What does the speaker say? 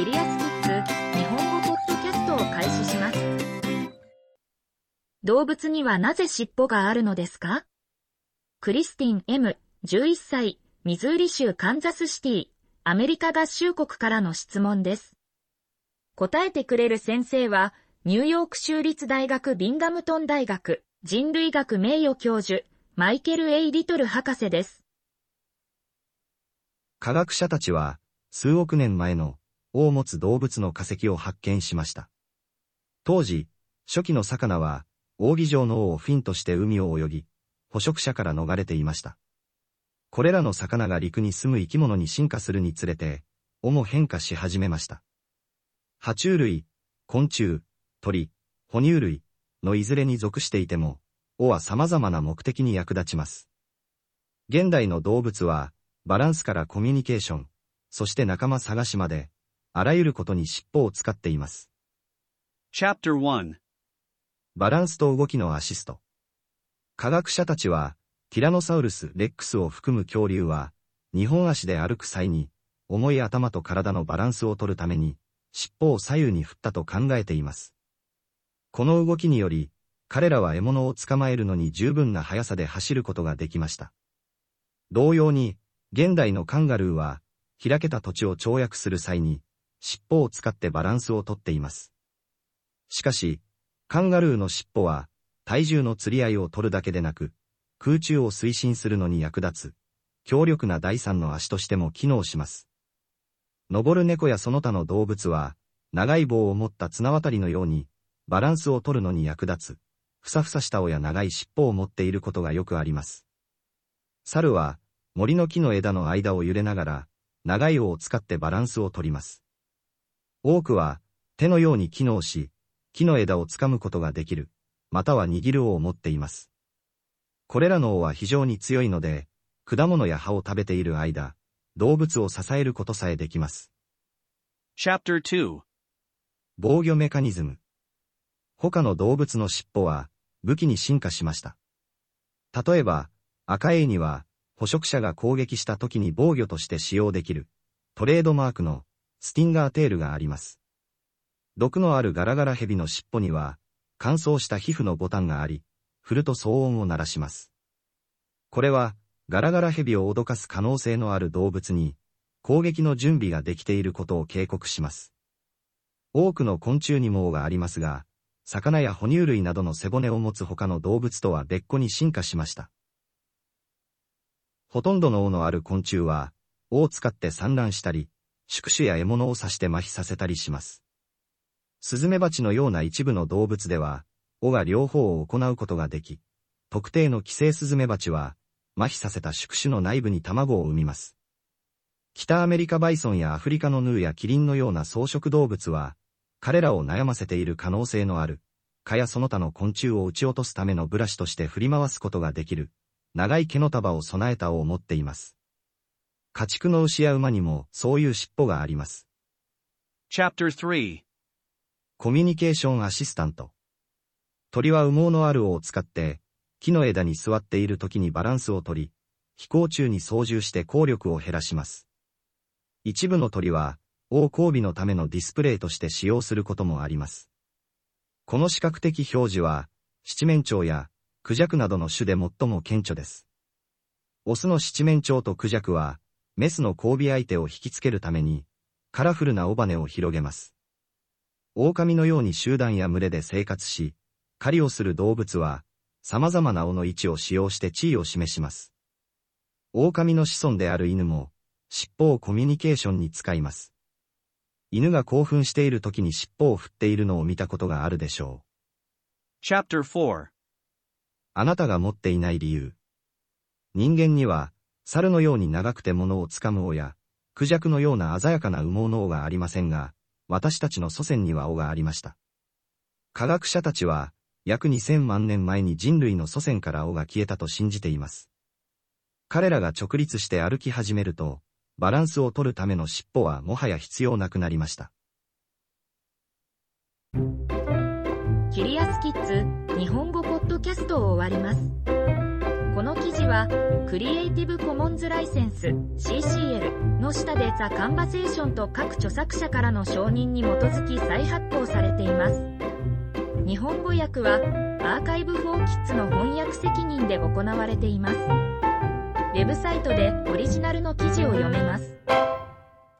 キリアスキッズ日本語ポッドキャストを開始します。動物にはなぜ尻尾があるのですか？クリスティン M、11歳、ミズーリ州カンザスシティ、アメリカ合衆国からの質問です。答えてくれる先生は、ニューヨーク州立大学ビンガムトン大学人類学名誉教授、マイケル・エイ・リトル博士です。科学者たちは、数億年前のを持つ動物の化石を発見しました。当時、初期の魚は、扇状の尾をフィンとして海を泳ぎ、捕食者から逃れていました。これらの魚が陸に住む生き物に進化するにつれて、尾も変化し始めました。爬虫類、昆虫、鳥、哺乳類のいずれに属していても、尾は様々な目的に役立ちます。現代の動物は、バランスからコミュニケーション、そして仲間探しまで、あらゆることに尻尾を使っています。Chapter 1バランスと動きのアシスト。科学者たちは、ティラノサウルス・レックスを含む恐竜は、日本足で歩く際に、重い頭と体のバランスを取るために、尻尾を左右に振ったと考えています。この動きにより、彼らは獲物を捕まえるのに十分な速さで走ることができました。同様に、現代のカンガルーは、開けた土地を跳躍する際に、尻尾を使ってバランスをとっています。しかし、カンガルーの尻尾は、体重の釣り合いを取るだけでなく、空中を推進するのに役立つ、強力な第三の足としても機能します。登る猫やその他の動物は、長い棒を持った綱渡りのように、バランスを取るのに役立つ、ふさふさした尾や長い尻尾を持っていることがよくあります。猿は、森の木の枝の間を揺れながら、長い尾を使ってバランスを取ります。多くは、手のように機能し、木の枝を掴むことができる、または握る尾を持っています。これらの尾は非常に強いので、果物や葉を食べている間、動物を支えることさえできます。Chapter 2防御メカニズム他の動物の尻尾は武器に進化しました。例えば、赤エイには捕食者が攻撃した時に防御として使用できる、トレードマークのスティンガーテールがあります。毒のあるガラガラヘビの尻尾には、乾燥した皮膚のボタンがあり、振ると騒音を鳴らします。これは、ガラガラヘビを脅かす可能性のある動物に、攻撃の準備ができていることを警告します。多くの昆虫にもがありますが、魚や哺乳類などの背骨を持つ他の動物とは別個に進化しました。ほとんどの尾のある昆虫は、尾を使って産卵したり、宿主や獲物を刺して麻痺させたりします。スズメバチのような一部の動物では、尾が両方を行うことができ、特定の寄生スズメバチは、麻痺させた宿主の内部に卵を産みます。北アメリカバイソンやアフリカのヌーやキリンのような草食動物は、彼らを悩ませている可能性のある、蚊やその他の昆虫を撃ち落とすためのブラシとして振り回すことができる、長い毛の束を備えた尾を持っています。家畜の牛や馬にもそういう尻尾があります。Chapter 3コミュニケーションアシスタント。鳥は羽毛のある尾を使って、木の枝に座っている時にバランスをとり、飛行中に操縦して効力を減らします。一部の鳥は、尾交尾のためのディスプレイとして使用することもあります。この視覚的表示は、七面鳥やクジャクなどの種で最も顕著です。オスの七面鳥とクジャクは、メスの交尾相手を引きつけるために、カラフルな尾羽を広げます。狼のように集団や群れで生活し、狩りをする動物は、様々な尾の位置を使用して地位を示します。狼の子孫である犬も、尻尾をコミュニケーションに使います。犬が興奮している時に尻尾を振っているのを見たことがあるでしょう。Chapter 4あなたが持っていない理由。人間には、猿のように長くて物を掴む尾や、クジャクのような鮮やかな羽毛の尾がありませんが、私たちの祖先には尾がありました。科学者たちは、約2000万年前に人類の祖先から尾が消えたと信じています。彼らが直立して歩き始めると、バランスを取るための尻尾はもはや必要なくなりました。キリアスキッズ日本語ポッドキャストを終わります。この記事は、クリエイティブコモンズライセンス CCL の下でザ・カンバセーションと各著作者からの承認に基づき再発行されています。日本語訳は、アーカイブ・フォー・キッズの翻訳責任で行われています。ウェブサイトでオリジナルの記事を読めます。